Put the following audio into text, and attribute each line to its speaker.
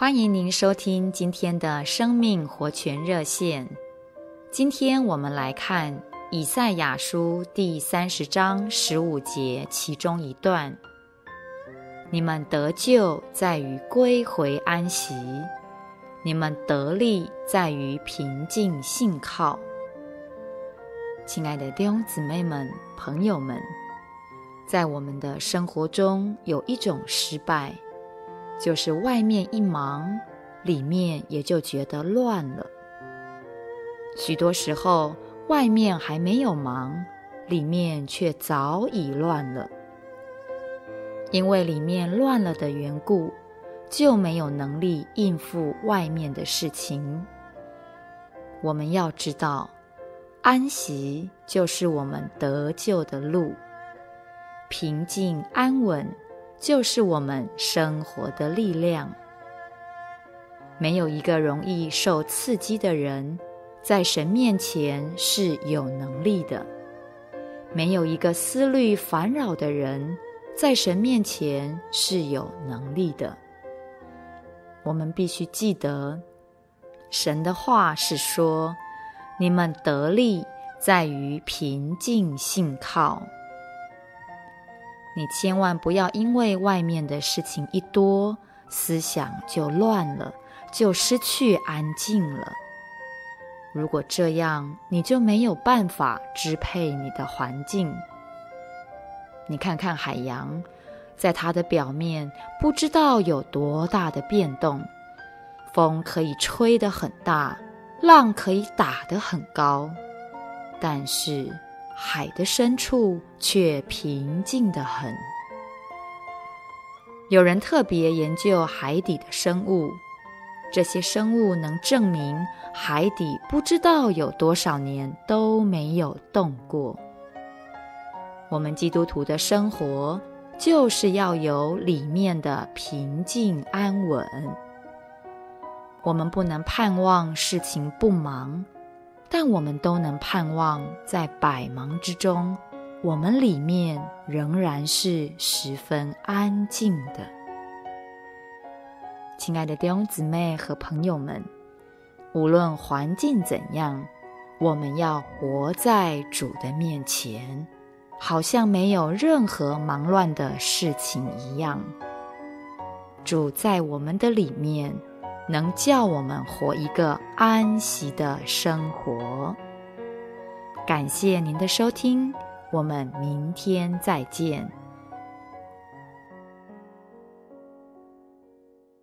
Speaker 1: 欢迎您收听今天的生命活泉热线。今天我们来看以赛亚书第三十章十五节其中一段：“你们得救在于归回安息，你们得力在于平静信靠。”亲爱的弟兄姊妹们、朋友们，在我们的生活中，有一种失败。就是外面一忙，里面也就觉得乱了。许多时候，外面还没有忙，里面却早已乱了。因为里面乱了的缘故，就没有能力应付外面的事情。我们要知道，安息就是我们得救的路，平静安稳。就是我们生活的力量。没有一个容易受刺激的人，在神面前是有能力的；没有一个思虑烦扰的人，在神面前是有能力的。我们必须记得，神的话是说：“你们得力在于平静信靠。”你千万不要因为外面的事情一多，思想就乱了，就失去安静了。如果这样，你就没有办法支配你的环境。你看看海洋，在它的表面不知道有多大的变动，风可以吹得很大，浪可以打得很高，但是，海的深处却平静得很。有人特别研究海底的生物，这些生物能证明海底不知道有多少年都没有动过。我们基督徒的生活就是要有里面的平静安稳。我们不能盼望事情不忙。但我们都能盼望，在百忙之中，我们里面仍然是十分安静的。亲爱的弟兄姊妹和朋友们，无论环境怎样，我们要活在主的面前，好像没有任何忙乱的事情一样。主在我们的里面。能叫我们活一个安息的生活。感谢您的收听，我们明天再见。